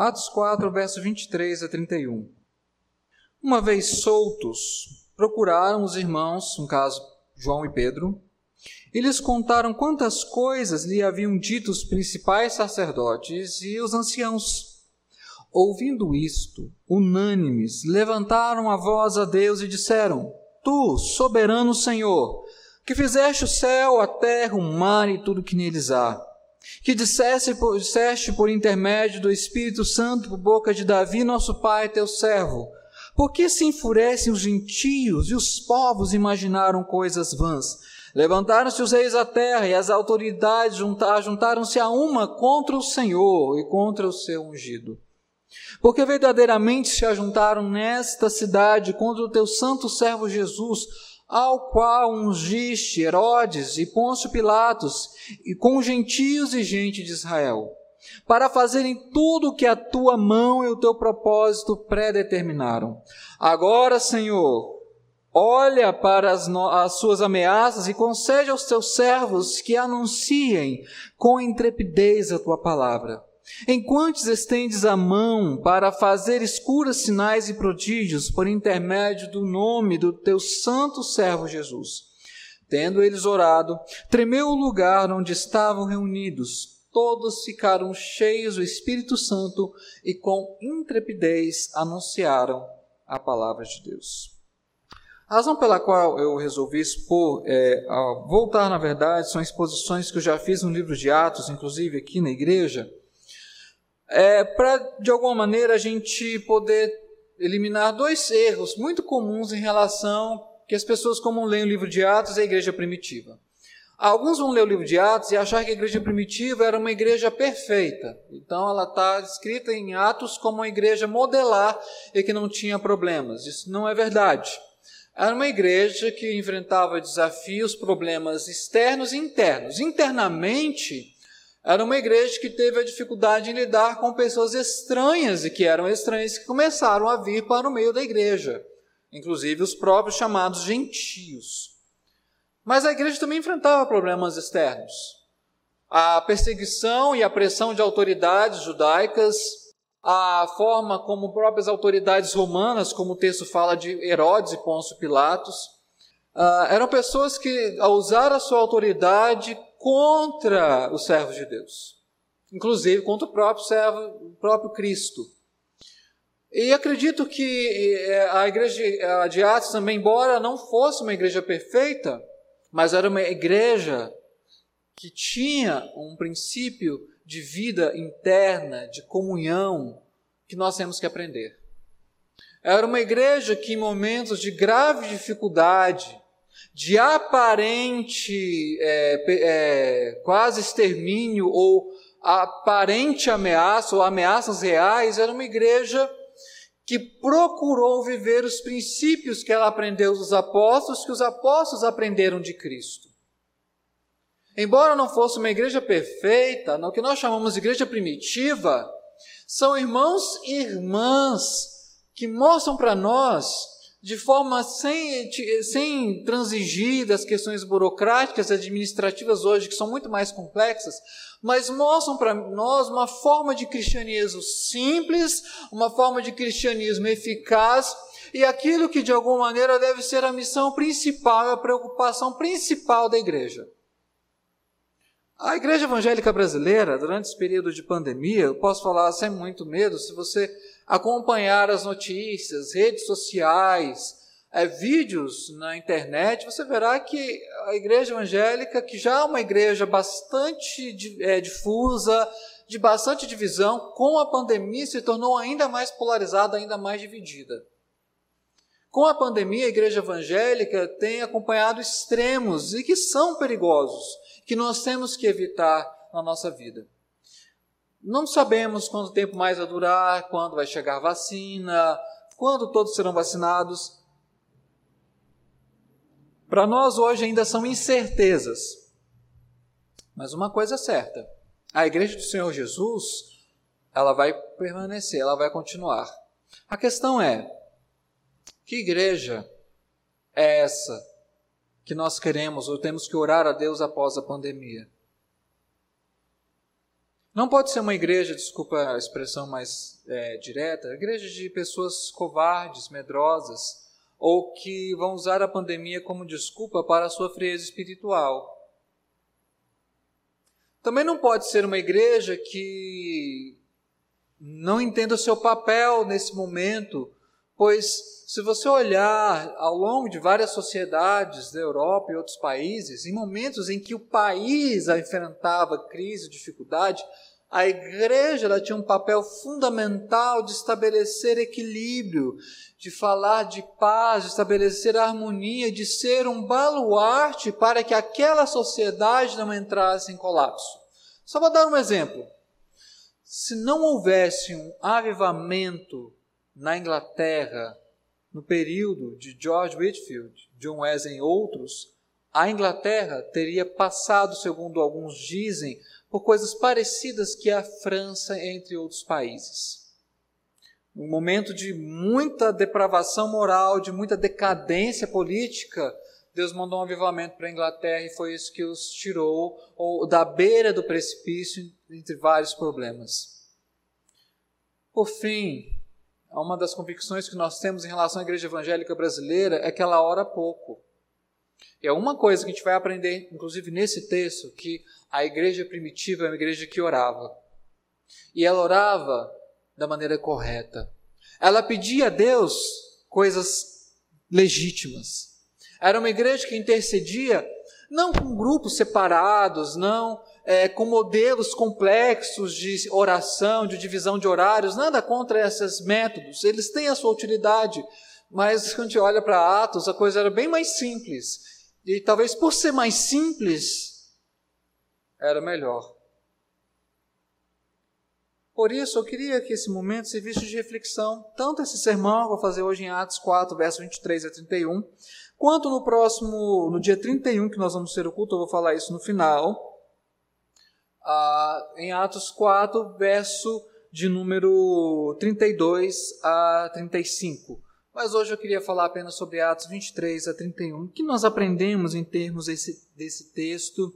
Atos 4, verso 23 a 31. Uma vez soltos, procuraram os irmãos, no caso João e Pedro, e lhes contaram quantas coisas lhe haviam dito os principais sacerdotes e os anciãos. Ouvindo isto, unânimes, levantaram a voz a Deus e disseram: Tu, soberano Senhor, que fizeste o céu, a terra, o mar e tudo que neles há, que disseste por, disseste por intermédio do Espírito Santo por boca de Davi, nosso pai, teu servo, por que se enfurecem os gentios e os povos imaginaram coisas vãs? Levantaram-se os reis da terra e as autoridades juntaram-se a uma contra o Senhor e contra o seu ungido. Porque verdadeiramente se ajuntaram nesta cidade contra o teu santo servo Jesus, ao qual ungiste Herodes e Pôncio Pilatos, e com gentios e gente de Israel para fazerem tudo o que a tua mão e o teu propósito predeterminaram. Agora, Senhor, olha para as, as, suas ameaças e concede aos teus servos que anunciem com intrepidez a tua palavra. Enquanto estendes a mão para fazer escuras sinais e prodígios por intermédio do nome do teu santo servo Jesus. Tendo eles orado, tremeu o lugar onde estavam reunidos todos ficaram cheios do Espírito Santo e com intrepidez anunciaram a palavra de Deus. A razão pela qual eu resolvi expor, é, voltar na verdade, são exposições que eu já fiz no livro de Atos, inclusive aqui na igreja, é, para de alguma maneira a gente poder eliminar dois erros muito comuns em relação que as pessoas como leem o livro de Atos e a igreja primitiva. Alguns vão ler o livro de Atos e achar que a igreja primitiva era uma igreja perfeita. Então ela está escrita em Atos como uma igreja modelar e que não tinha problemas. Isso não é verdade. Era uma igreja que enfrentava desafios, problemas externos e internos. Internamente, era uma igreja que teve a dificuldade em lidar com pessoas estranhas e que eram estranhas que começaram a vir para o meio da igreja, inclusive os próprios chamados gentios. Mas a igreja também enfrentava problemas externos. A perseguição e a pressão de autoridades judaicas, a forma como próprias autoridades romanas, como o texto fala de Herodes e Pôncio Pilatos, uh, eram pessoas que usaram a sua autoridade contra os servos de Deus, inclusive contra o próprio servo, o próprio Cristo. E acredito que eh, a igreja de Atos também, embora não fosse uma igreja perfeita, mas era uma igreja que tinha um princípio de vida interna, de comunhão, que nós temos que aprender. Era uma igreja que, em momentos de grave dificuldade, de aparente é, é, quase extermínio ou aparente ameaça ou ameaças reais, era uma igreja que procurou viver os princípios que ela aprendeu dos apóstolos, que os apóstolos aprenderam de Cristo. Embora não fosse uma igreja perfeita, no que nós chamamos de igreja primitiva, são irmãos e irmãs que mostram para nós, de forma sem, sem transigir das questões burocráticas e administrativas hoje, que são muito mais complexas, mas mostram para nós uma forma de cristianismo simples, uma forma de cristianismo eficaz e aquilo que de alguma maneira deve ser a missão principal, a preocupação principal da igreja. A igreja evangélica brasileira, durante esse período de pandemia, eu posso falar sem muito medo, se você acompanhar as notícias, redes sociais, é, vídeos na internet, você verá que a igreja evangélica, que já é uma igreja bastante é, difusa, de bastante divisão, com a pandemia se tornou ainda mais polarizada, ainda mais dividida. Com a pandemia, a igreja evangélica tem acompanhado extremos e que são perigosos, que nós temos que evitar na nossa vida. Não sabemos quanto tempo mais vai durar, quando vai chegar vacina, quando todos serão vacinados. Para nós hoje ainda são incertezas. Mas uma coisa é certa: a igreja do Senhor Jesus, ela vai permanecer, ela vai continuar. A questão é: que igreja é essa que nós queremos ou temos que orar a Deus após a pandemia? Não pode ser uma igreja, desculpa a expressão mais é, direta, igreja de pessoas covardes, medrosas, ou que vão usar a pandemia como desculpa para a sua frieza espiritual. Também não pode ser uma igreja que não entenda o seu papel nesse momento, pois se você olhar ao longo de várias sociedades da Europa e outros países, em momentos em que o país enfrentava crise, dificuldade, a igreja ela tinha um papel fundamental de estabelecer equilíbrio, de falar de paz, de estabelecer harmonia, de ser um baluarte para que aquela sociedade não entrasse em colapso. Só vou dar um exemplo. Se não houvesse um avivamento na Inglaterra no período de George Whitfield, John Wesley e outros, a Inglaterra teria passado, segundo alguns dizem, por coisas parecidas que a França, entre outros países um momento de muita depravação moral, de muita decadência política, Deus mandou um avivamento para a Inglaterra e foi isso que os tirou ou, da beira do precipício entre vários problemas. Por fim, uma das convicções que nós temos em relação à igreja evangélica brasileira é que ela ora pouco. É uma coisa que a gente vai aprender, inclusive nesse texto, que a igreja primitiva é uma igreja que orava. E ela orava da maneira correta. Ela pedia a Deus coisas legítimas. Era uma igreja que intercedia não com grupos separados, não é, com modelos complexos de oração, de divisão de horários, nada contra esses métodos. Eles têm a sua utilidade, mas quando a gente olha para Atos, a coisa era bem mais simples. E talvez por ser mais simples, era melhor. Por isso, eu queria que esse momento servisse de reflexão, tanto esse sermão que vou fazer hoje em Atos 4, versos 23 a 31, quanto no próximo, no dia 31, que nós vamos ter o culto, eu vou falar isso no final, em Atos 4, verso de número 32 a 35. Mas hoje eu queria falar apenas sobre Atos 23 a 31, o que nós aprendemos em termos desse, desse texto,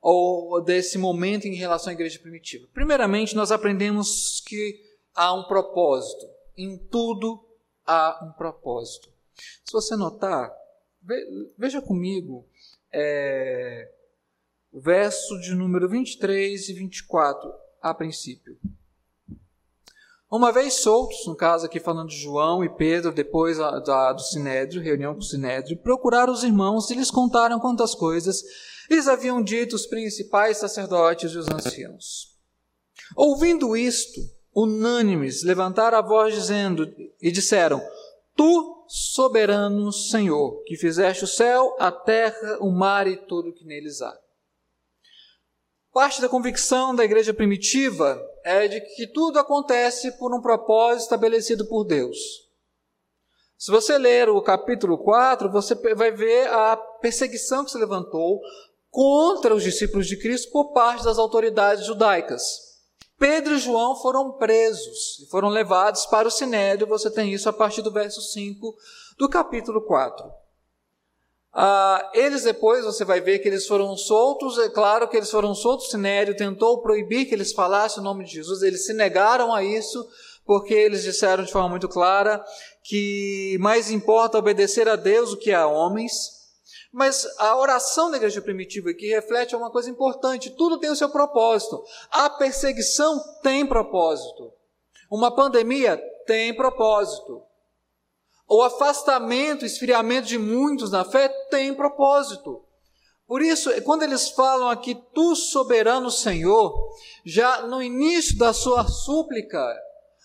ou desse momento em relação à igreja primitiva? Primeiramente, nós aprendemos que há um propósito. Em tudo há um propósito. Se você notar, veja comigo é, o verso de número 23 e 24 a princípio. Uma vez soltos, no caso aqui falando de João e Pedro, depois da, do Sinédrio, reunião com o Sinédrio, procuraram os irmãos e lhes contaram quantas coisas lhes haviam dito os principais sacerdotes e os anciãos. Ouvindo isto, unânimes levantaram a voz dizendo e disseram: Tu, soberano Senhor, que fizeste o céu, a terra, o mar e tudo o que neles há. Parte da convicção da igreja primitiva é de que tudo acontece por um propósito estabelecido por Deus. Se você ler o capítulo 4, você vai ver a perseguição que se levantou contra os discípulos de Cristo por parte das autoridades judaicas. Pedro e João foram presos e foram levados para o Sinédrio, você tem isso a partir do verso 5 do capítulo 4. Ah, eles depois, você vai ver que eles foram soltos, é claro que eles foram soltos, o Sinédrio tentou proibir que eles falassem o nome de Jesus, eles se negaram a isso, porque eles disseram de forma muito clara que mais importa obedecer a Deus do que a homens, mas a oração da igreja primitiva aqui reflete uma coisa importante: tudo tem o seu propósito. A perseguição tem propósito. Uma pandemia tem propósito. O afastamento, esfriamento de muitos na fé tem propósito. Por isso, quando eles falam aqui, tu soberano Senhor, já no início da sua súplica,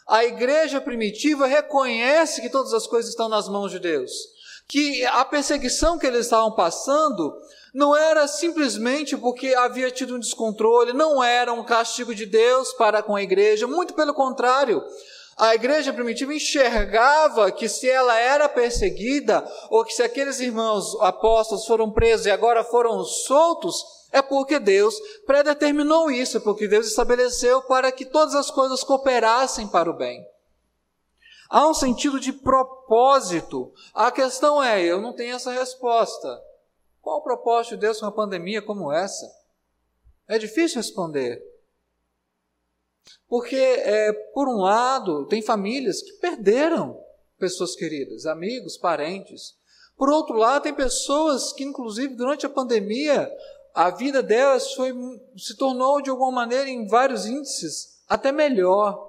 a igreja primitiva reconhece que todas as coisas estão nas mãos de Deus que a perseguição que eles estavam passando não era simplesmente porque havia tido um descontrole, não era um castigo de Deus para com a igreja, muito pelo contrário. A igreja primitiva enxergava que se ela era perseguida, ou que se aqueles irmãos apóstolos foram presos e agora foram soltos, é porque Deus predeterminou isso, porque Deus estabeleceu para que todas as coisas cooperassem para o bem. Há um sentido de propósito. A questão é: eu não tenho essa resposta. Qual o propósito de Deus com uma pandemia como essa? É difícil responder. Porque, é, por um lado, tem famílias que perderam pessoas queridas, amigos, parentes. Por outro lado, tem pessoas que, inclusive, durante a pandemia, a vida delas foi, se tornou, de alguma maneira, em vários índices, até melhor.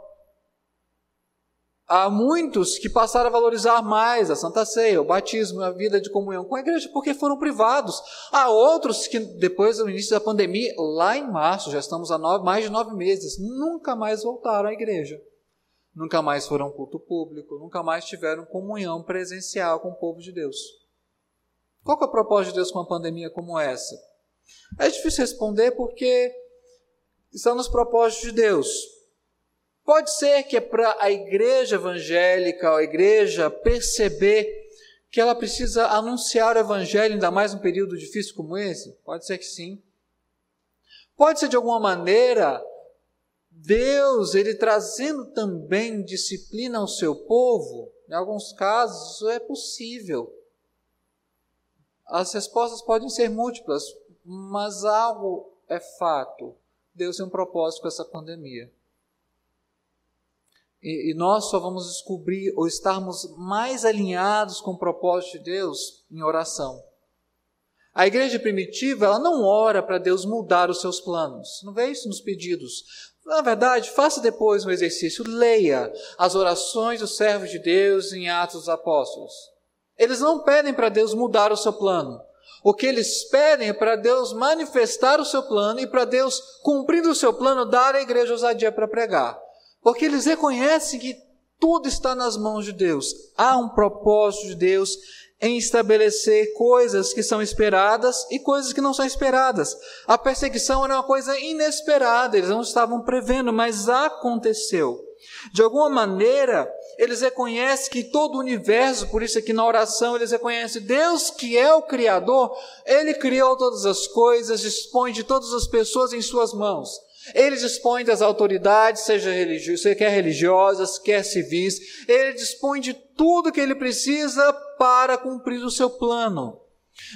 Há muitos que passaram a valorizar mais a Santa Ceia, o batismo, a vida de comunhão com a igreja, porque foram privados. Há outros que, depois do início da pandemia, lá em março, já estamos há nove, mais de nove meses, nunca mais voltaram à igreja. Nunca mais foram culto público, nunca mais tiveram comunhão presencial com o povo de Deus. Qual é o propósito de Deus com uma pandemia como essa? É difícil responder porque estão nos propósitos de Deus. Pode ser que é para a igreja evangélica, a igreja perceber que ela precisa anunciar o evangelho, ainda mais num período difícil como esse? Pode ser que sim. Pode ser de alguma maneira Deus, ele trazendo também disciplina ao seu povo. Em alguns casos, isso é possível. As respostas podem ser múltiplas, mas algo é fato. Deus tem um propósito com essa pandemia. E, e, nós só vamos descobrir ou estarmos mais alinhados com o propósito de Deus em oração. A igreja primitiva, ela não ora para Deus mudar os seus planos. Não vê isso nos pedidos. Na verdade, faça depois um exercício, leia as orações dos servos de Deus em Atos dos Apóstolos. Eles não pedem para Deus mudar o seu plano. O que eles pedem é para Deus manifestar o seu plano e para Deus, cumprindo o seu plano, dar à igreja ousadia para pregar. Porque eles reconhecem que tudo está nas mãos de Deus. Há um propósito de Deus em estabelecer coisas que são esperadas e coisas que não são esperadas. A perseguição era uma coisa inesperada, eles não estavam prevendo, mas aconteceu. De alguma maneira, eles reconhecem que todo o universo, por isso aqui na oração eles reconhecem Deus que é o Criador, Ele criou todas as coisas, dispõe de todas as pessoas em suas mãos. Ele dispõe das autoridades, seja quer religiosas, quer civis. Ele dispõe de tudo que ele precisa para cumprir o seu plano.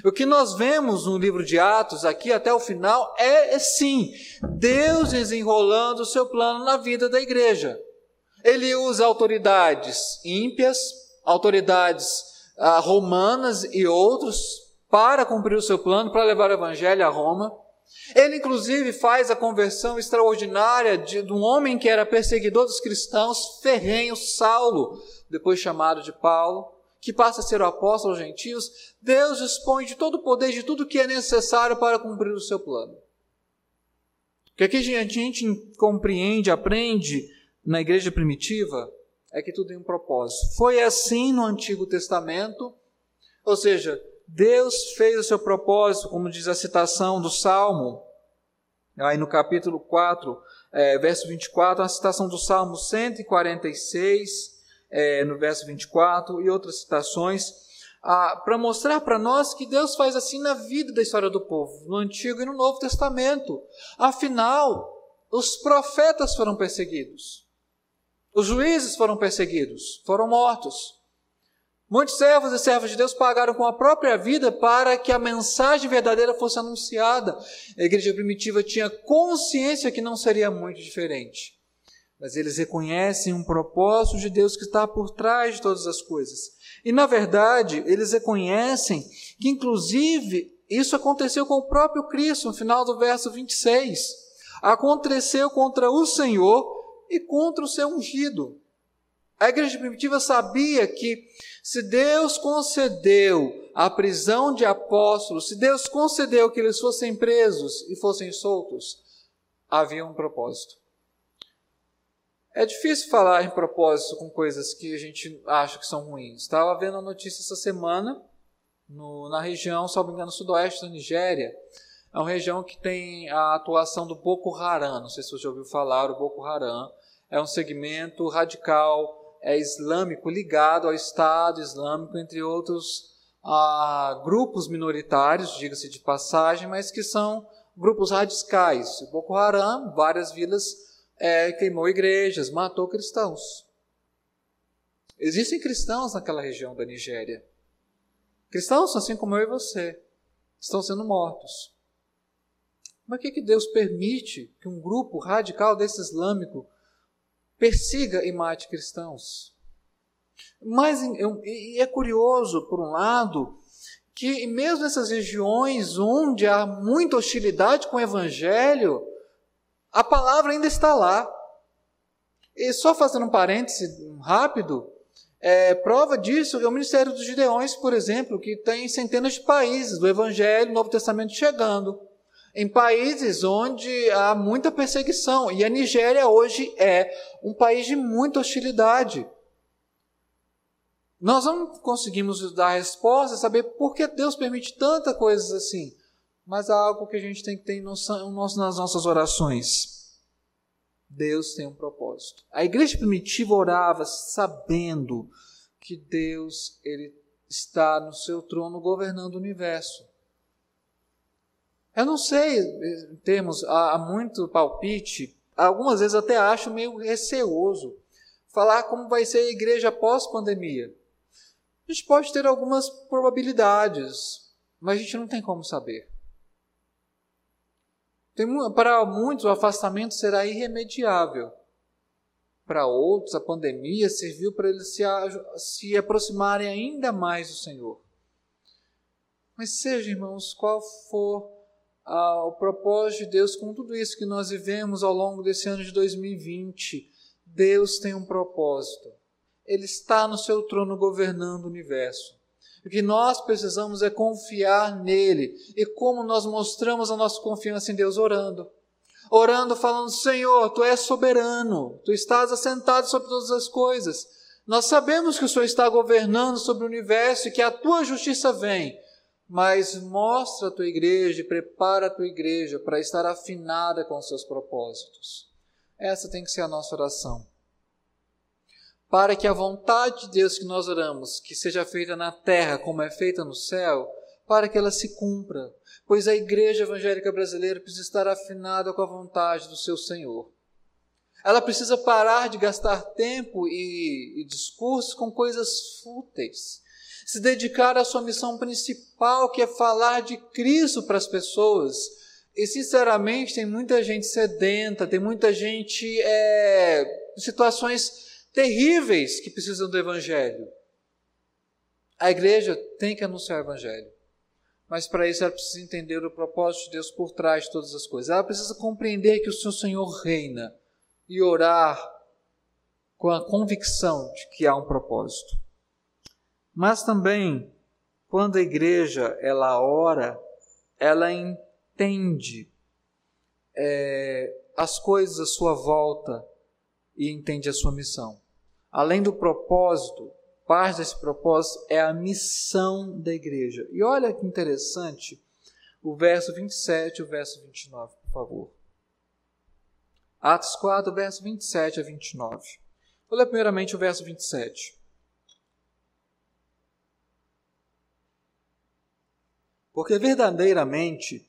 O que nós vemos no livro de Atos, aqui até o final, é, é sim Deus desenrolando o seu plano na vida da igreja. Ele usa autoridades ímpias, autoridades ah, romanas e outros para cumprir o seu plano, para levar o evangelho a Roma. Ele, inclusive, faz a conversão extraordinária de, de um homem que era perseguidor dos cristãos, ferrenho, Saulo, depois chamado de Paulo, que passa a ser o apóstolo aos gentios. Deus dispõe de todo o poder, de tudo que é necessário para cumprir o seu plano. O que aqui a gente compreende, aprende na igreja primitiva é que tudo tem um propósito. Foi assim no Antigo Testamento, ou seja, Deus fez o seu propósito, como diz a citação do Salmo, aí no capítulo 4, é, verso 24, a citação do Salmo 146, é, no verso 24, e outras citações, para mostrar para nós que Deus faz assim na vida da história do povo, no Antigo e no Novo Testamento. Afinal, os profetas foram perseguidos. Os juízes foram perseguidos, foram mortos. Muitos servos e servas de Deus pagaram com a própria vida para que a mensagem verdadeira fosse anunciada. A igreja primitiva tinha consciência que não seria muito diferente. Mas eles reconhecem um propósito de Deus que está por trás de todas as coisas. E, na verdade, eles reconhecem que, inclusive, isso aconteceu com o próprio Cristo, no final do verso 26. Aconteceu contra o Senhor e contra o seu ungido. A igreja primitiva sabia que se Deus concedeu a prisão de apóstolos, se Deus concedeu que eles fossem presos e fossem soltos, havia um propósito. É difícil falar em propósito com coisas que a gente acha que são ruins. Estava vendo a notícia essa semana no, na região, se não me engano, sudoeste da Nigéria, é uma região que tem a atuação do Boko Haram. Não sei se você já ouviu falar, o Boko Haram é um segmento radical é islâmico ligado ao Estado Islâmico, entre outros ah, grupos minoritários, diga-se de passagem, mas que são grupos radicais. O Boko Haram, várias vilas, é, queimou igrejas, matou cristãos. Existem cristãos naquela região da Nigéria. Cristãos, assim como eu e você, estão sendo mortos. Mas o que, que Deus permite que um grupo radical desse islâmico persiga e mate cristãos. Mas é curioso, por um lado, que mesmo nessas regiões onde há muita hostilidade com o evangelho, a palavra ainda está lá. E só fazendo um parêntese rápido, é, prova disso é o Ministério dos Gideões, por exemplo, que tem centenas de países do Evangelho, Novo Testamento chegando. Em países onde há muita perseguição. E a Nigéria hoje é um país de muita hostilidade. Nós não conseguimos dar resposta, saber por que Deus permite tanta coisa assim. Mas há algo que a gente tem que ter noção nas nossas orações. Deus tem um propósito. A igreja primitiva orava sabendo que Deus ele está no seu trono governando o universo. Eu não sei, em termos, há, muito palpite, algumas vezes até acho meio receoso falar como vai ser a igreja após pandemia. A gente pode ter algumas probabilidades, mas a gente não tem como saber. Tem, para muitos, o afastamento será irremediável. Para outros, a pandemia serviu para eles se, se aproximarem ainda mais do Senhor. Mas seja, irmãos, qual for ah, o propósito de Deus com tudo isso que nós vivemos ao longo desse ano de 2020, Deus tem um propósito. Ele está no seu trono governando o universo. O que nós precisamos é confiar nele. E como nós mostramos a nossa confiança em Deus? Orando. Orando, falando: Senhor, tu és soberano, tu estás assentado sobre todas as coisas. Nós sabemos que o Senhor está governando sobre o universo e que a tua justiça vem, mas mostra a tua igreja e prepara a tua igreja para estar afinada com os seus propósitos. Essa tem que ser a nossa oração para que a vontade de Deus que nós oramos, que seja feita na terra como é feita no céu, para que ela se cumpra, pois a igreja evangélica brasileira precisa estar afinada com a vontade do seu Senhor. Ela precisa parar de gastar tempo e, e discursos com coisas fúteis, se dedicar à sua missão principal, que é falar de Cristo para as pessoas. E, sinceramente, tem muita gente sedenta, tem muita gente é, em situações terríveis que precisam do Evangelho. A igreja tem que anunciar o Evangelho. Mas para isso ela precisa entender o propósito de Deus por trás de todas as coisas. Ela precisa compreender que o seu Senhor reina e orar com a convicção de que há um propósito. Mas também, quando a igreja ela ora, ela entende é, as coisas à sua volta e entende a sua missão. Além do propósito, parte desse propósito é a missão da igreja. E olha que interessante o verso 27 e o verso 29, por favor. Atos 4, verso 27 a 29. Vou ler primeiramente o verso 27. Porque verdadeiramente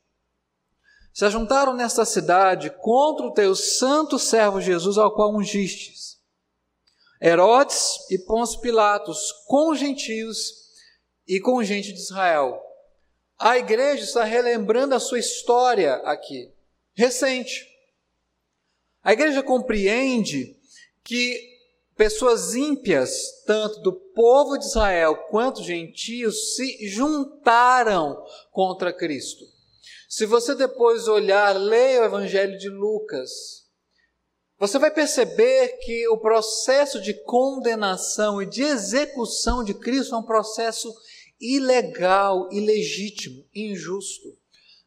se ajuntaram nesta cidade contra o teu santo servo Jesus, ao qual ungistes Herodes e Pôncio Pilatos com gentios e com gente de Israel. A igreja está relembrando a sua história aqui, recente. A igreja compreende que pessoas ímpias, tanto do povo de Israel quanto gentios, se juntaram contra Cristo. Se você depois olhar, leia o Evangelho de Lucas, você vai perceber que o processo de condenação e de execução de Cristo é um processo ilegal, ilegítimo, injusto.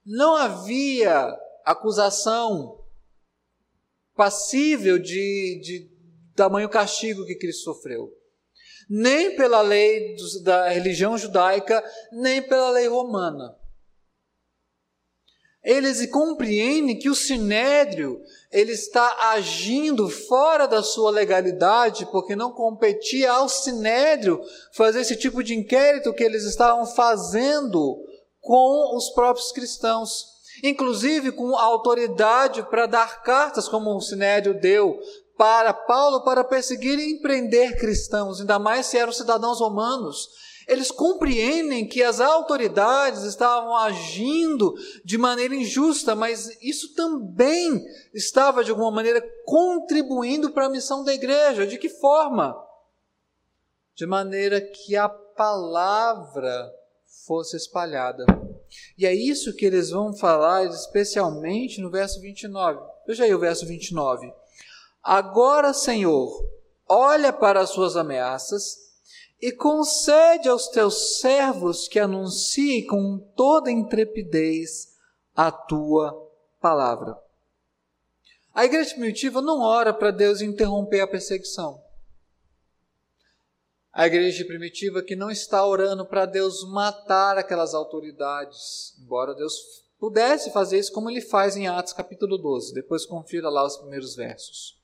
Não havia acusação passível de, de tamanho castigo que Cristo sofreu. Nem pela lei da religião judaica, nem pela lei romana eles compreendem que o sinédrio ele está agindo fora da sua legalidade, porque não competia ao sinédrio fazer esse tipo de inquérito que eles estavam fazendo com os próprios cristãos, inclusive com autoridade para dar cartas, como o sinédrio deu para Paulo para perseguir e empreender cristãos, ainda mais se eram cidadãos romanos. Eles compreendem que as autoridades estavam agindo de maneira injusta, mas isso também estava, de alguma maneira, contribuindo para a missão da igreja. De que forma? De maneira que a palavra fosse espalhada. E é isso que eles vão falar, especialmente no verso 29. Veja aí o verso 29. Agora, Senhor, olha para as suas ameaças e concede aos teus servos que anunciem com toda intrepidez a tua palavra. A igreja primitiva não ora para Deus interromper a perseguição. A igreja primitiva que não está orando para Deus matar aquelas autoridades, embora Deus pudesse fazer isso como ele faz em Atos capítulo 12. Depois confira lá os primeiros versos.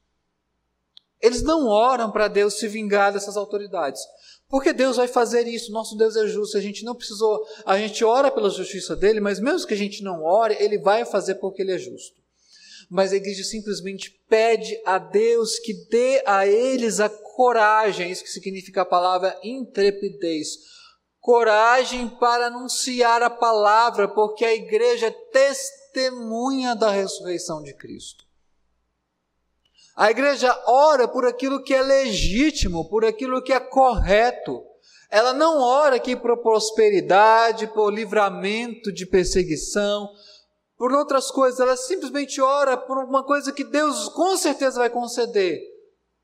Eles não oram para Deus se vingar dessas autoridades. Porque Deus vai fazer isso, nosso Deus é justo, a gente não precisou, a gente ora pela justiça dele, mas mesmo que a gente não ore, ele vai fazer porque ele é justo. Mas a igreja simplesmente pede a Deus que dê a eles a coragem, isso que significa a palavra intrepidez. Coragem para anunciar a palavra, porque a igreja é testemunha da ressurreição de Cristo. A igreja ora por aquilo que é legítimo, por aquilo que é correto. Ela não ora aqui por prosperidade, por livramento de perseguição, por outras coisas. Ela simplesmente ora por uma coisa que Deus com certeza vai conceder: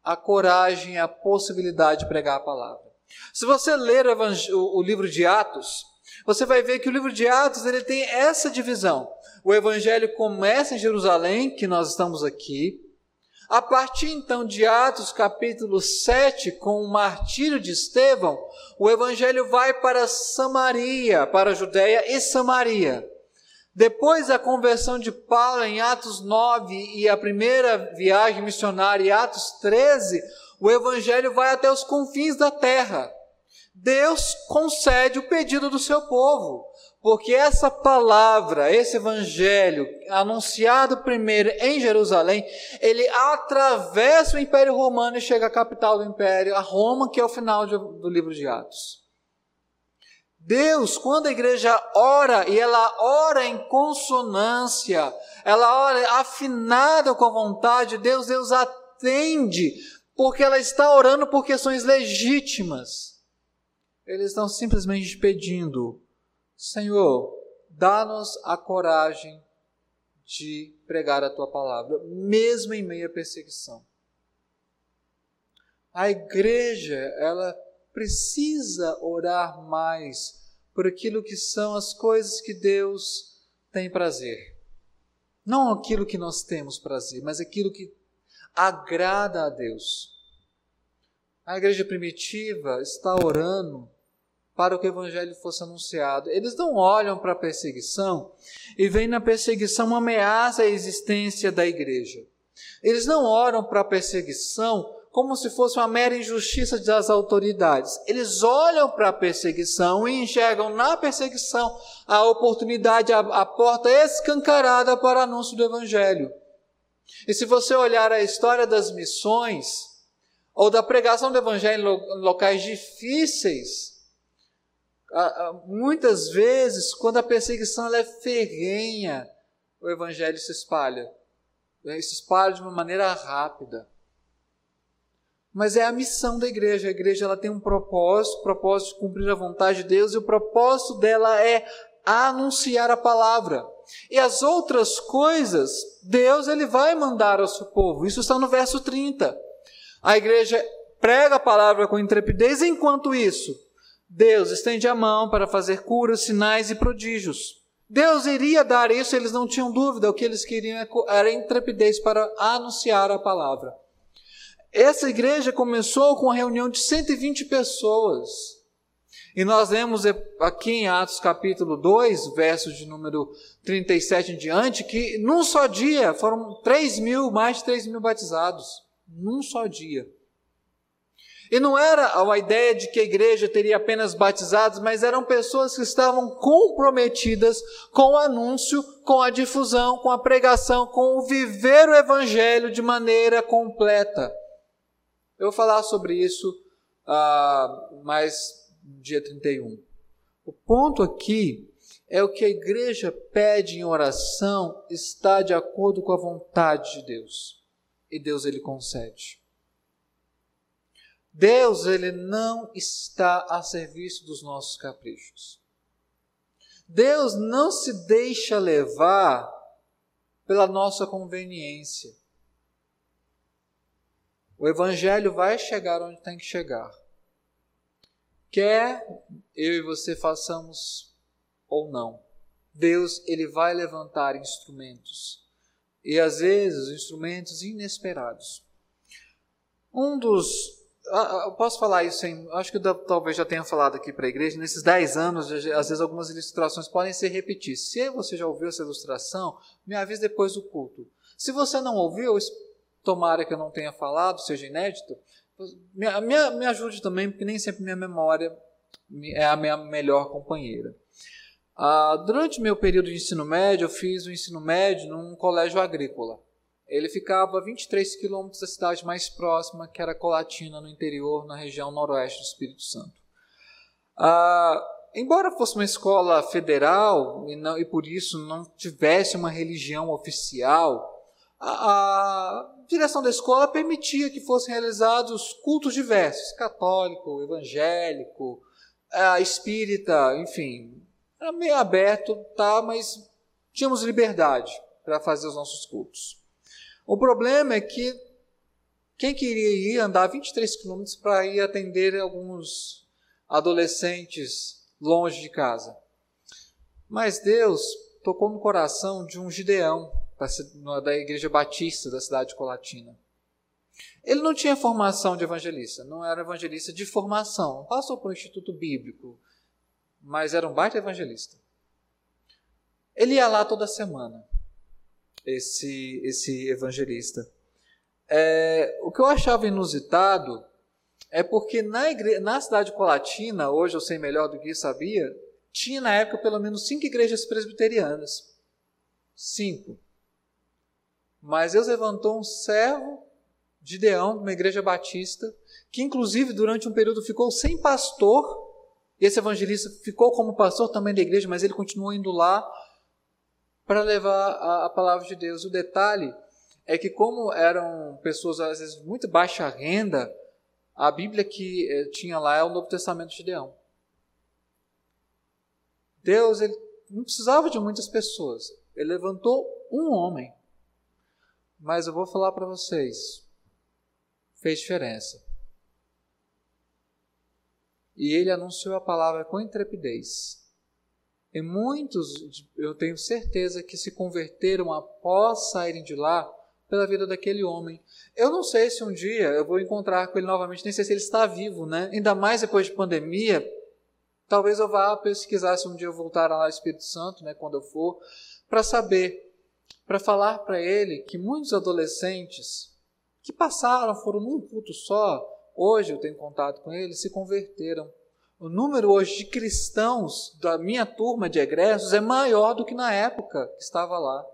a coragem, a possibilidade de pregar a palavra. Se você ler o, o livro de Atos, você vai ver que o livro de Atos ele tem essa divisão. O evangelho começa em Jerusalém, que nós estamos aqui, a partir então de Atos capítulo 7, com o martírio de Estevão, o evangelho vai para Samaria, para a Judéia e Samaria. Depois da conversão de Paulo em Atos 9 e a primeira viagem missionária em Atos 13, o evangelho vai até os confins da terra. Deus concede o pedido do seu povo. Porque essa palavra, esse evangelho, anunciado primeiro em Jerusalém, ele atravessa o Império Romano e chega à capital do Império, a Roma, que é o final do livro de Atos. Deus, quando a igreja ora, e ela ora em consonância, ela ora afinada com a vontade de Deus, Deus atende, porque ela está orando por questões legítimas. Eles estão simplesmente pedindo Senhor, dá-nos a coragem de pregar a tua palavra, mesmo em meio à perseguição. A igreja, ela precisa orar mais por aquilo que são as coisas que Deus tem prazer. Não aquilo que nós temos prazer, mas aquilo que agrada a Deus. A igreja primitiva está orando para que o evangelho fosse anunciado. Eles não olham para a perseguição e veem na perseguição uma ameaça à existência da igreja. Eles não olham para a perseguição como se fosse uma mera injustiça das autoridades. Eles olham para a perseguição e enxergam na perseguição a oportunidade, a, a porta escancarada para o anúncio do evangelho. E se você olhar a história das missões ou da pregação do evangelho em locais difíceis, muitas vezes, quando a perseguição é ferrenha, o evangelho se espalha. Se espalha de uma maneira rápida. Mas é a missão da igreja. A igreja ela tem um propósito, o propósito de cumprir a vontade de Deus, e o propósito dela é anunciar a palavra. E as outras coisas, Deus ele vai mandar ao seu povo. Isso está no verso 30. A igreja prega a palavra com intrepidez, enquanto isso, Deus estende a mão para fazer curas, sinais e prodígios. Deus iria dar isso, eles não tinham dúvida. O que eles queriam era intrepidez para anunciar a palavra. Essa igreja começou com uma reunião de 120 pessoas. E nós lemos aqui em Atos capítulo 2, versos de número 37 em diante, que num só dia foram 3 mil, mais de 3 mil batizados. Num só dia. E não era a ideia de que a igreja teria apenas batizados, mas eram pessoas que estavam comprometidas com o anúncio, com a difusão, com a pregação, com o viver o evangelho de maneira completa. Eu vou falar sobre isso uh, mais dia 31. O ponto aqui é o que a igreja pede em oração está de acordo com a vontade de Deus. E Deus ele concede. Deus ele não está a serviço dos nossos caprichos. Deus não se deixa levar pela nossa conveniência. O evangelho vai chegar onde tem que chegar. Quer eu e você façamos ou não, Deus ele vai levantar instrumentos. E às vezes instrumentos inesperados. Um dos eu posso falar isso em. Acho que eu talvez já tenha falado aqui para a igreja. Nesses 10 anos, às vezes algumas ilustrações podem se repetir. Se você já ouviu essa ilustração, me avise depois do culto. Se você não ouviu, tomara que eu não tenha falado, seja inédito, me, me, me ajude também, porque nem sempre minha memória é a minha melhor companheira. Ah, durante meu período de ensino médio, eu fiz o ensino médio num colégio agrícola. Ele ficava a 23 quilômetros da cidade mais próxima, que era Colatina, no interior, na região noroeste do Espírito Santo. Ah, embora fosse uma escola federal e, não, e por isso não tivesse uma religião oficial, a, a, direção da escola permitia que fossem realizados cultos diversos, católico, evangélico, a, espírita, enfim, era meio aberto, tá, mas tínhamos liberdade para fazer os nossos cultos. O problema é que quem queria ir andar 23 quilômetros para ir atender alguns adolescentes longe de casa. Mas Deus tocou no coração de um Gideão da igreja batista da cidade de Colatina. Ele não tinha formação de evangelista, não era evangelista de formação, passou por um instituto bíblico, mas era um baita evangelista. Ele ia lá toda semana esse, esse evangelista. É, o que eu achava inusitado é porque na, igre... na cidade de Colatina, hoje eu sei melhor do que sabia, tinha na época pelo menos cinco igrejas presbiterianas. Cinco. Mas Deus levantou um servo de Deão, de uma igreja batista, que inclusive durante um período ficou sem pastor. Esse evangelista ficou como pastor também da igreja, mas ele continuou indo lá para levar a, a palavra de Deus. O detalhe é que, como eram pessoas, às vezes, muito baixa renda, a Bíblia que eh, tinha lá é o Novo Testamento de Deão. Deus ele não precisava de muitas pessoas. Ele levantou um homem. Mas eu vou falar para vocês, fez diferença. E ele anunciou a palavra com intrepidez. E muitos, eu tenho certeza, que se converteram após saírem de lá pela vida daquele homem. Eu não sei se um dia eu vou encontrar com ele novamente, nem sei se ele está vivo, né? Ainda mais depois de pandemia. Talvez eu vá pesquisar se um dia eu voltar lá ao Espírito Santo, né, quando eu for, para saber, para falar para ele que muitos adolescentes que passaram, foram num culto só, hoje eu tenho contato com eles, se converteram o número hoje de cristãos da minha turma de egressos é maior do que na época que estava lá.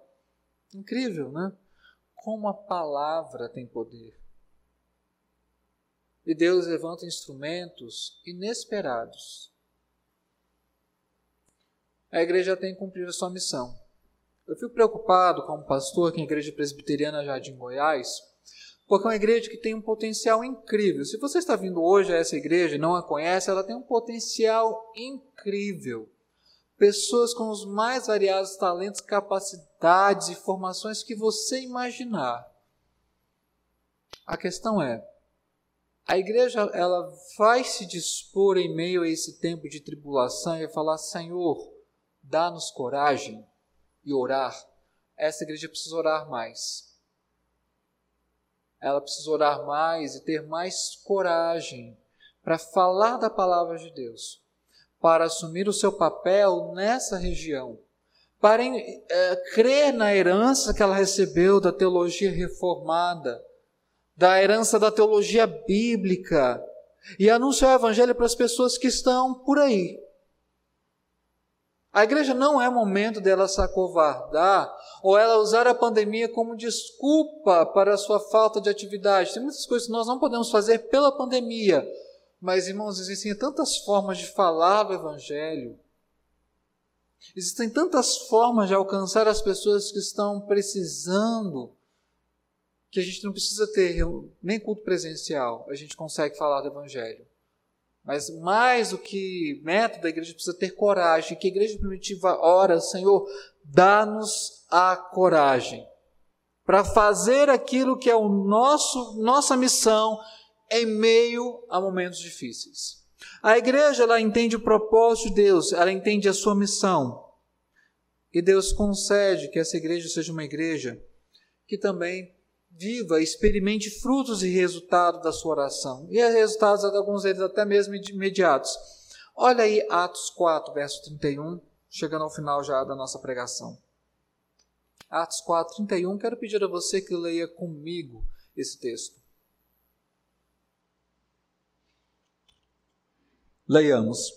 Incrível, né? Como a palavra tem poder. E Deus levanta instrumentos inesperados. A igreja tem cumprido a sua missão. Eu fico preocupado como pastor aqui na Igreja Presbiteriana Jardim Goiás, porque é uma igreja que tem um potencial incrível. Se você está vindo hoje a essa igreja e não a conhece, ela tem um potencial incrível. Pessoas com os mais variados talentos, capacidades e formações que você imaginar. A questão é, a igreja ela vai se dispor em meio a esse tempo de tribulação e falar: Senhor, dá-nos coragem e orar. Essa igreja precisa orar mais ela precisa orar mais e ter mais coragem para falar da palavra de Deus, para assumir o seu papel nessa região, para é, crer na herança que ela recebeu da teologia reformada, da herança da teologia bíblica, e anunciar o evangelho para as pessoas que estão por aí, a igreja não é momento dela se acovardar ou ela usar a pandemia como desculpa para a sua falta de atividade. Tem muitas coisas que nós não podemos fazer pela pandemia, Mas, irmãos, existem tantas formas de falar do Evangelho, existem tantas formas de alcançar as pessoas que estão precisando, que a gente não precisa ter nem culto presencial, a gente consegue falar do Evangelho. Mas mais do que método, a igreja precisa ter coragem. Que a igreja primitiva ora, Senhor, dá-nos a coragem para fazer aquilo que é o nosso nossa missão em meio a momentos difíceis. A igreja ela entende o propósito de Deus, ela entende a sua missão. E Deus concede que essa igreja seja uma igreja que também viva, experimente frutos e resultados da sua oração. E resultados, alguns deles até mesmo imediatos. Olha aí Atos 4, verso 31, chegando ao final já da nossa pregação. Atos 4, 31, quero pedir a você que leia comigo esse texto. Leiamos.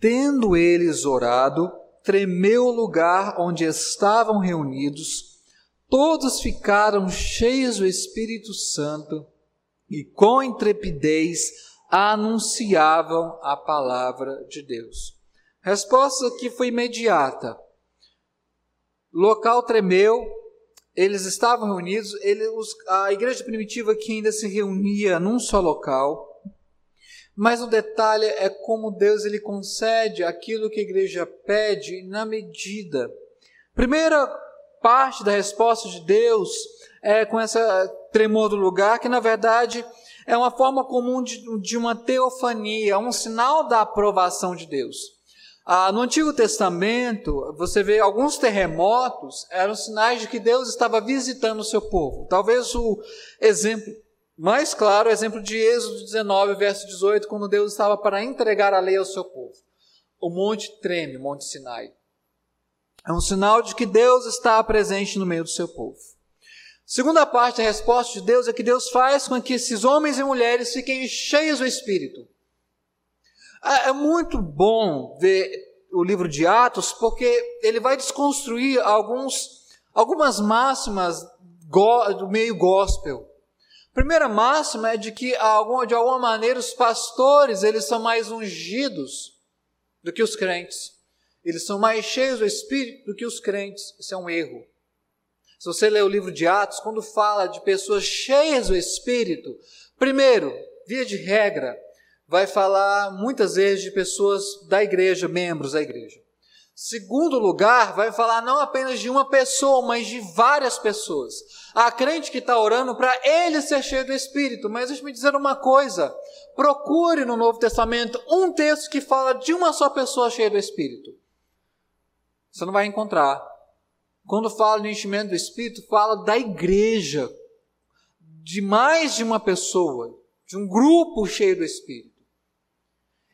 Tendo eles orado, tremeu o lugar onde estavam reunidos, todos ficaram cheios do Espírito Santo e com intrepidez anunciavam a palavra de Deus. Resposta aqui foi imediata. Local tremeu, eles estavam reunidos, ele, os, a igreja primitiva que ainda se reunia num só local. Mas o detalhe é como Deus ele concede aquilo que a igreja pede na medida. Primeira parte da resposta de Deus é com essa tremor do lugar, que na verdade é uma forma comum de, de uma teofania, um sinal da aprovação de Deus. Ah, no Antigo Testamento, você vê alguns terremotos, eram sinais de que Deus estava visitando o seu povo. Talvez o exemplo mais claro é o exemplo de Êxodo 19, verso 18, quando Deus estava para entregar a lei ao seu povo. O monte treme, o monte Sinai. É um sinal de que Deus está presente no meio do seu povo. Segunda parte da resposta de Deus é que Deus faz com que esses homens e mulheres fiquem cheios do Espírito. É, é muito bom ver o livro de Atos, porque ele vai desconstruir alguns, algumas máximas do meio gospel. A primeira máxima é de que, de alguma maneira, os pastores eles são mais ungidos do que os crentes. Eles são mais cheios do Espírito do que os crentes. Isso é um erro. Se você ler o livro de Atos, quando fala de pessoas cheias do Espírito, primeiro, via de regra, vai falar muitas vezes de pessoas da igreja, membros da igreja. Segundo lugar, vai falar não apenas de uma pessoa, mas de várias pessoas. Há crente que está orando para ele ser cheio do Espírito, mas deixa me dizer uma coisa: procure no Novo Testamento um texto que fala de uma só pessoa cheia do Espírito. Você não vai encontrar. Quando fala de enchimento do Espírito, fala da igreja, de mais de uma pessoa, de um grupo cheio do Espírito.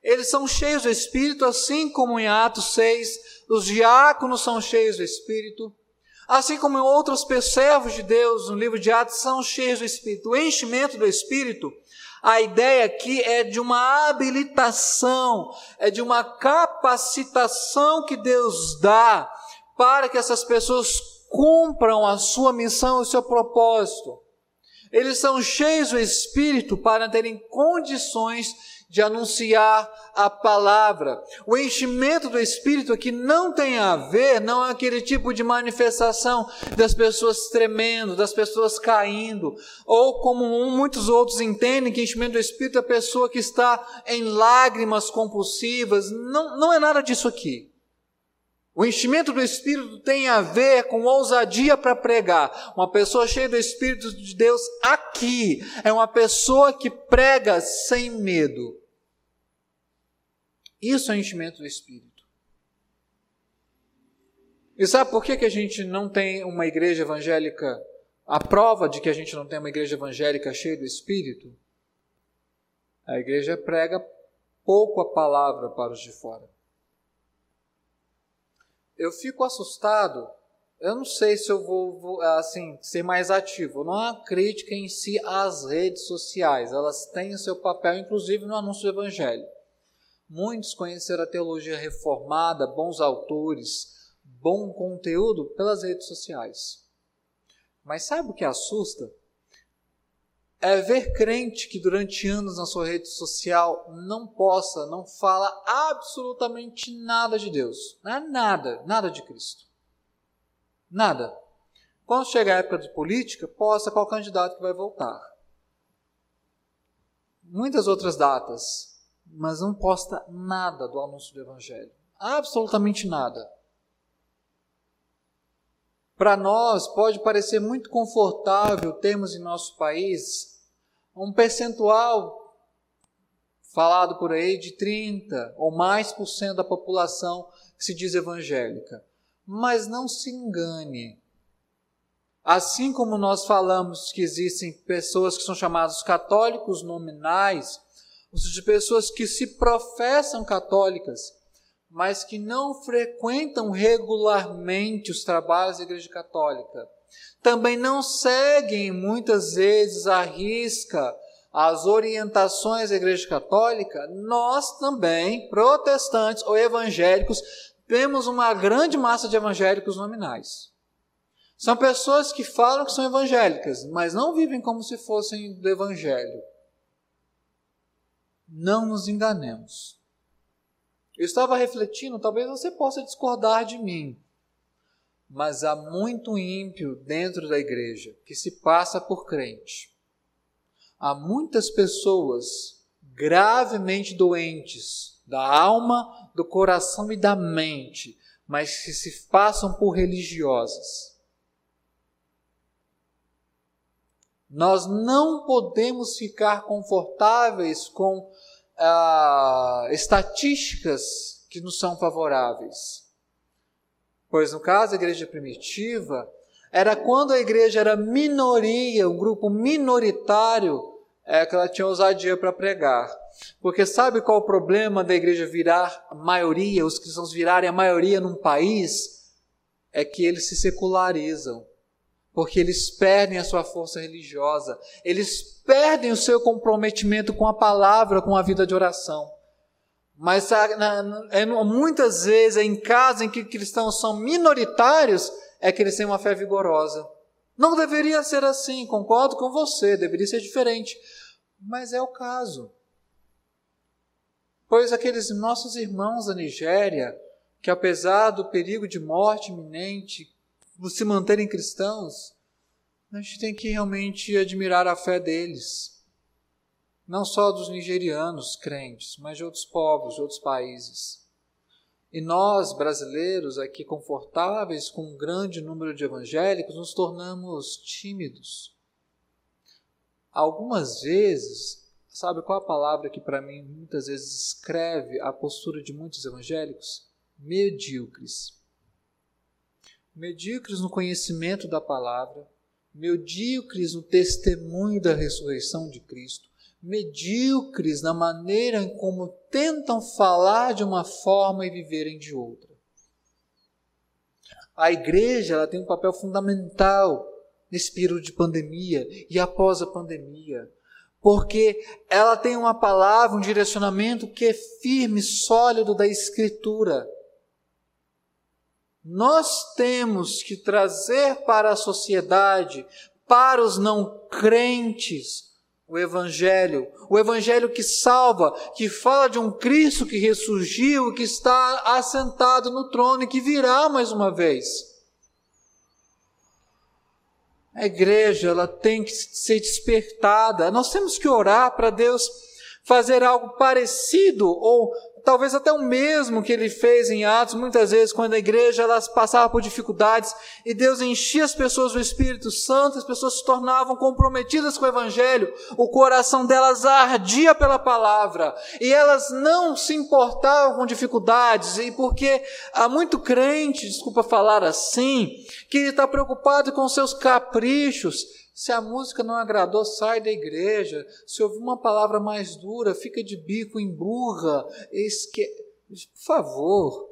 Eles são cheios do Espírito, assim como em Atos 6, os diáconos são cheios do Espírito, assim como outros servos de Deus no livro de Atos são cheios do Espírito. O enchimento do Espírito a ideia aqui é de uma habilitação, é de uma capacitação que Deus dá para que essas pessoas cumpram a sua missão o seu propósito. Eles são cheios do Espírito para terem condições de anunciar a palavra. O enchimento do Espírito aqui não tem a ver, não é aquele tipo de manifestação das pessoas tremendo, das pessoas caindo, ou como muitos outros entendem que enchimento do Espírito é a pessoa que está em lágrimas compulsivas. Não, não é nada disso aqui. O enchimento do Espírito tem a ver com ousadia para pregar. Uma pessoa cheia do Espírito de Deus aqui é uma pessoa que prega sem medo. Isso é enchimento do Espírito. E sabe por que, que a gente não tem uma igreja evangélica? A prova de que a gente não tem uma igreja evangélica cheia do Espírito? A igreja prega pouco a palavra para os de fora. Eu fico assustado. Eu não sei se eu vou, vou assim ser mais ativo. Não há crítica em si às redes sociais. Elas têm o seu papel, inclusive no anúncio do evangelho. Muitos conheceram a teologia reformada, bons autores, bom conteúdo pelas redes sociais. Mas sabe o que assusta? é ver crente que durante anos na sua rede social não possa, não fala absolutamente nada de Deus. É nada, nada de Cristo. Nada. Quando chegar a época de política, posta qual candidato que vai voltar. Muitas outras datas, mas não posta nada do anúncio do Evangelho. Absolutamente nada. Para nós, pode parecer muito confortável termos em nosso país um percentual falado por aí de 30 ou mais por cento da população que se diz evangélica. Mas não se engane. Assim como nós falamos que existem pessoas que são chamadas católicos nominais, ou seja, pessoas que se professam católicas, mas que não frequentam regularmente os trabalhos da Igreja Católica, também não seguem muitas vezes à risca as orientações da Igreja Católica, nós também, protestantes ou evangélicos, temos uma grande massa de evangélicos nominais. São pessoas que falam que são evangélicas, mas não vivem como se fossem do Evangelho. Não nos enganemos. Eu estava refletindo, talvez você possa discordar de mim, mas há muito ímpio dentro da igreja que se passa por crente. Há muitas pessoas gravemente doentes da alma, do coração e da mente, mas que se passam por religiosas. Nós não podemos ficar confortáveis com ah, estatísticas que nos são favoráveis. Pois no caso da igreja primitiva, era quando a igreja era minoria, um grupo minoritário, é que ela tinha ousadia para pregar. Porque sabe qual o problema da igreja virar maioria, os cristãos virarem a maioria num país? É que eles se secularizam porque eles perdem a sua força religiosa, eles perdem o seu comprometimento com a palavra, com a vida de oração. Mas é, muitas vezes, em casos em que cristãos são minoritários, é que eles têm uma fé vigorosa. Não deveria ser assim, concordo com você, deveria ser diferente. Mas é o caso. Pois aqueles nossos irmãos da Nigéria, que apesar do perigo de morte iminente, se manterem cristãos, a gente tem que realmente admirar a fé deles. Não só dos nigerianos crentes, mas de outros povos, de outros países. E nós, brasileiros, aqui confortáveis com um grande número de evangélicos, nos tornamos tímidos. Algumas vezes, sabe qual a palavra que para mim muitas vezes escreve a postura de muitos evangélicos? Medíocres medíocres no conhecimento da palavra, medíocres no testemunho da ressurreição de Cristo, medíocres na maneira em como tentam falar de uma forma e viverem de outra. A igreja ela tem um papel fundamental nesse período de pandemia e após a pandemia, porque ela tem uma palavra, um direcionamento que é firme, sólido da Escritura nós temos que trazer para a sociedade, para os não crentes, o Evangelho, o Evangelho que salva, que fala de um Cristo que ressurgiu, que está assentado no trono e que virá mais uma vez. A igreja ela tem que ser despertada. Nós temos que orar para Deus fazer algo parecido ou talvez até o mesmo que ele fez em Atos, muitas vezes, quando a igreja elas passava por dificuldades e Deus enchia as pessoas do Espírito Santo, as pessoas se tornavam comprometidas com o Evangelho, o coração delas ardia pela palavra e elas não se importavam com dificuldades, e porque há muito crente, desculpa falar assim, que está preocupado com seus caprichos, se a música não agradou, sai da igreja. Se ouvir uma palavra mais dura, fica de bico, emburra. Esque... Por favor,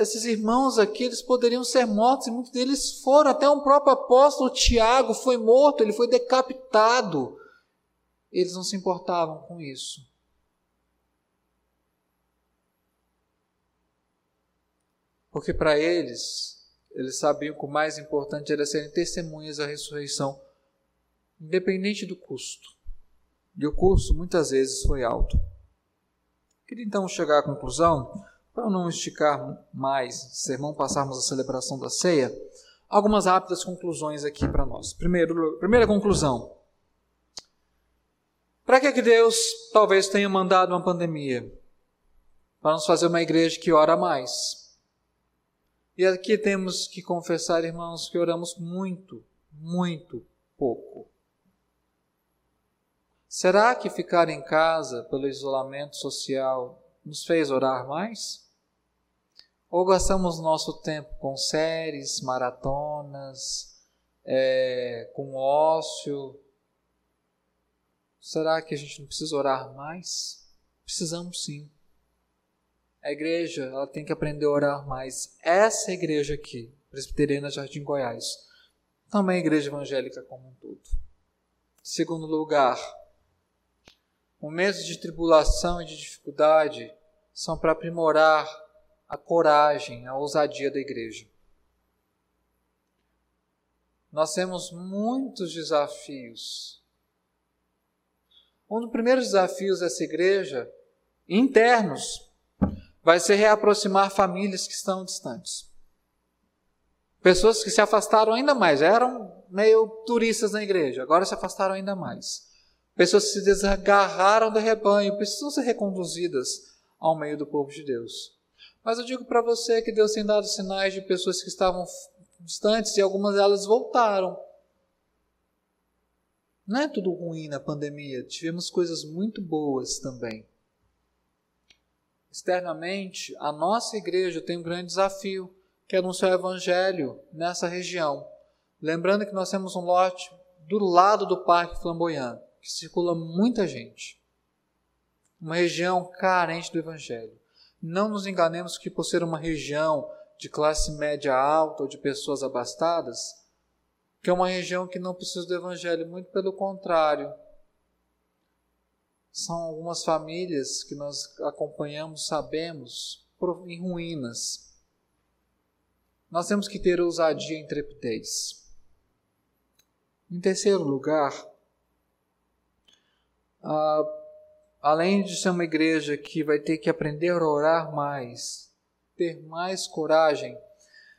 esses irmãos aqui, eles poderiam ser mortos, e muitos deles foram. Até um próprio apóstolo Tiago foi morto, ele foi decapitado. Eles não se importavam com isso. Porque para eles, eles sabiam que o mais importante era serem testemunhas da ressurreição independente do custo. E o custo muitas vezes foi alto. Queria então chegar à conclusão, para não esticar mais sermão, passarmos a celebração da ceia, algumas rápidas conclusões aqui para nós. Primeiro, primeira conclusão. Para que, que Deus talvez tenha mandado uma pandemia? Para nos fazer uma igreja que ora mais. E aqui temos que confessar, irmãos, que oramos muito, muito pouco. Será que ficar em casa pelo isolamento social nos fez orar mais? Ou gastamos nosso tempo com séries, maratonas, é, com ócio? Será que a gente não precisa orar mais? Precisamos sim. A igreja ela tem que aprender a orar mais. Essa igreja aqui, Presbiteriana Jardim Goiás, também a igreja evangélica como um todo. Segundo lugar, Momentos de tribulação e de dificuldade são para aprimorar a coragem, a ousadia da igreja. Nós temos muitos desafios. Um dos primeiros desafios dessa igreja, internos, vai ser reaproximar famílias que estão distantes. Pessoas que se afastaram ainda mais, eram meio turistas na igreja, agora se afastaram ainda mais. Pessoas se desgarraram do rebanho precisam ser reconduzidas ao meio do povo de Deus. Mas eu digo para você que Deus tem dado sinais de pessoas que estavam distantes e algumas delas voltaram. Não é tudo ruim na pandemia, tivemos coisas muito boas também. Externamente, a nossa igreja tem um grande desafio, que é anunciar o evangelho nessa região. Lembrando que nós temos um lote do lado do Parque Flamboyant que circula muita gente. Uma região carente do Evangelho. Não nos enganemos que, por ser uma região de classe média alta ou de pessoas abastadas, que é uma região que não precisa do Evangelho, muito pelo contrário. São algumas famílias que nós acompanhamos, sabemos, em ruínas. Nós temos que ter ousadia e intrepidez. Em terceiro lugar, ah, além de ser uma igreja que vai ter que aprender a orar mais, ter mais coragem,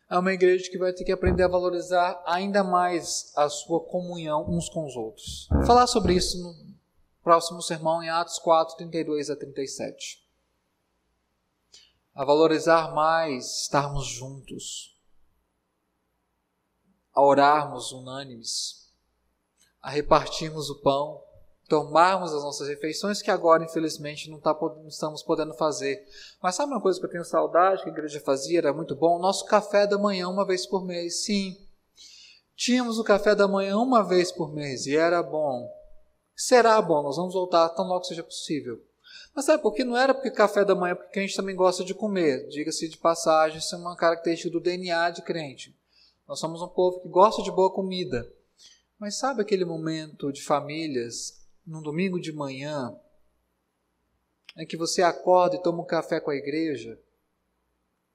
é uma igreja que vai ter que aprender a valorizar ainda mais a sua comunhão uns com os outros. Vou falar sobre isso no próximo sermão em Atos 4, 32 a 37. A valorizar mais estarmos juntos, a orarmos unânimes, a repartirmos o pão, tomarmos as nossas refeições, que agora, infelizmente, não, tá, não, estamos podendo fazer. Mas sabe uma coisa que eu tenho saudade que a igreja fazia? Era muito bom? Nosso café da manhã, uma vez por mês. Sim, tínhamos o café da manhã uma vez por mês e era bom. Será bom, nós vamos voltar tão logo seja possível. Mas sabe por que? Não era porque café da manhã, porque a gente também gosta de comer. Diga-se de passagem, isso é uma característica do DNA de crente. Nós somos um povo que gosta de boa comida. Mas sabe aquele momento de famílias num domingo de manhã, em que você acorda e toma um café com a igreja,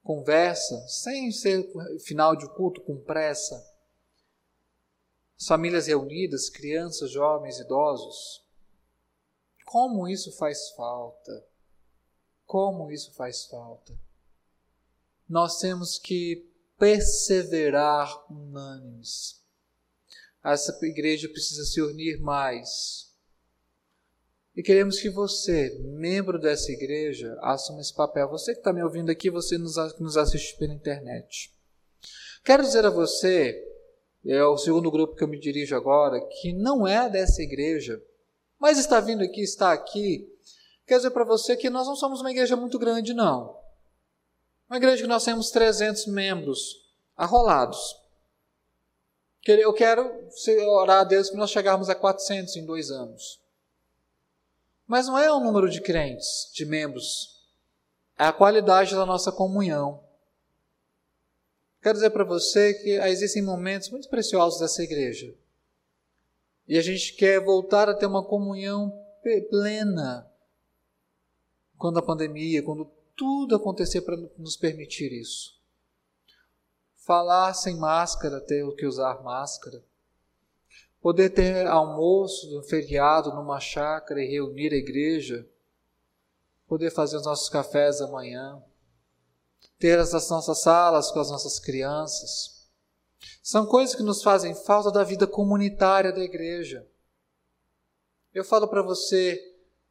conversa, sem ser final de culto com pressa, as famílias reunidas, crianças, jovens, idosos. Como isso faz falta? Como isso faz falta? Nós temos que perseverar unânimes. Essa igreja precisa se unir mais e queremos que você, membro dessa igreja, assuma esse papel. Você que está me ouvindo aqui, você nos, nos assiste pela internet. Quero dizer a você, é o segundo grupo que eu me dirijo agora, que não é dessa igreja, mas está vindo aqui, está aqui. Quero dizer para você que nós não somos uma igreja muito grande, não. Uma igreja que nós temos 300 membros arrolados. Eu quero orar a Deus que nós chegarmos a 400 em dois anos. Mas não é o número de crentes, de membros, é a qualidade da nossa comunhão. Quero dizer para você que existem momentos muito preciosos dessa igreja. E a gente quer voltar a ter uma comunhão plena quando a pandemia, quando tudo acontecer para nos permitir isso. Falar sem máscara, ter que usar máscara. Poder ter almoço no feriado, numa chácara e reunir a igreja, poder fazer os nossos cafés da manhã, ter as nossas salas com as nossas crianças. São coisas que nos fazem falta da vida comunitária da igreja. Eu falo para você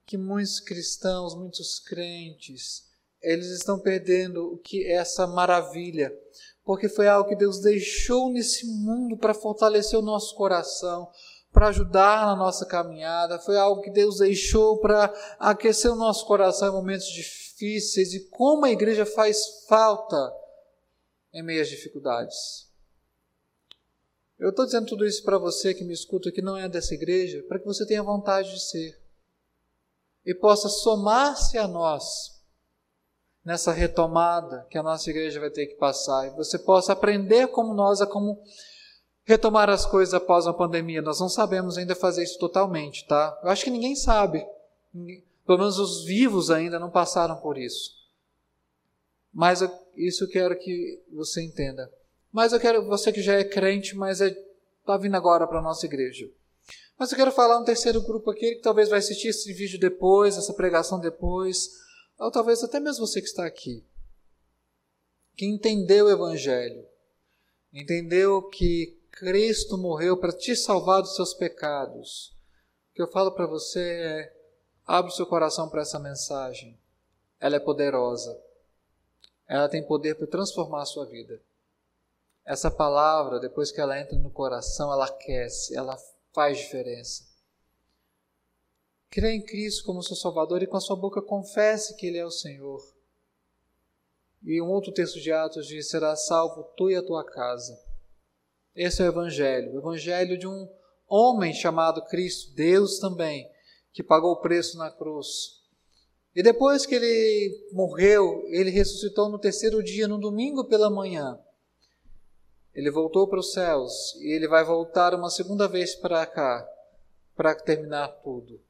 que muitos cristãos, muitos crentes, eles estão perdendo o que é essa maravilha, porque foi algo que Deus deixou nesse mundo para fortalecer o nosso coração, para ajudar na nossa caminhada, foi algo que Deus deixou para aquecer o nosso coração em momentos difíceis. E como a igreja faz falta em meio às dificuldades. Eu estou dizendo tudo isso para você que me escuta, que não é dessa igreja, para que você tenha vontade de ser. E possa somar-se a nós nessa retomada que a nossa igreja vai ter que passar e você possa aprender como nós a como retomar as coisas após a pandemia. Nós não sabemos ainda fazer isso totalmente, tá? Eu acho que ninguém sabe. Pelo menos os vivos ainda não passaram por isso. Mas isso eu quero que você entenda. Mas eu quero você que já é crente, mas está é, tá vindo agora para a nossa igreja. Mas eu quero falar um terceiro grupo aqui que talvez vai assistir esse vídeo depois, essa pregação depois, ou talvez até mesmo você que está aqui, que entendeu o Evangelho, entendeu que Cristo morreu para te salvar dos seus pecados. O que eu falo para você é: abre o seu coração para essa mensagem. Ela é poderosa. Ela tem poder para transformar a sua vida. Essa palavra, depois que ela entra no coração, ela aquece, ela faz diferença. Crê em Cristo como seu Salvador e com a sua boca confesse que Ele é o Senhor. E um outro texto de Atos diz: Será salvo tu e a tua casa. Esse é o Evangelho, o Evangelho de um homem chamado Cristo, Deus também, que pagou o preço na cruz. E depois que ele morreu, ele ressuscitou no terceiro dia, no domingo pela manhã. Ele voltou para os céus e ele vai voltar uma segunda vez para cá para terminar tudo.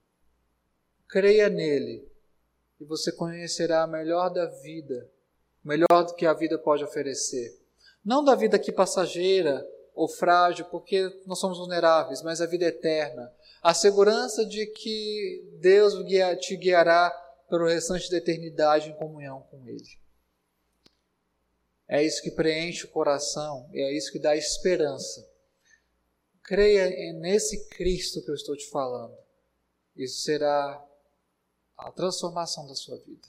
Creia nele e você conhecerá a melhor da vida, melhor do que a vida pode oferecer. Não da vida aqui passageira ou frágil, porque nós somos vulneráveis, mas a vida eterna. A segurança de que Deus te guiará pelo restante da eternidade em comunhão com Ele. É isso que preenche o coração, é isso que dá esperança. Creia nesse Cristo que eu estou te falando. Isso será a transformação da sua vida.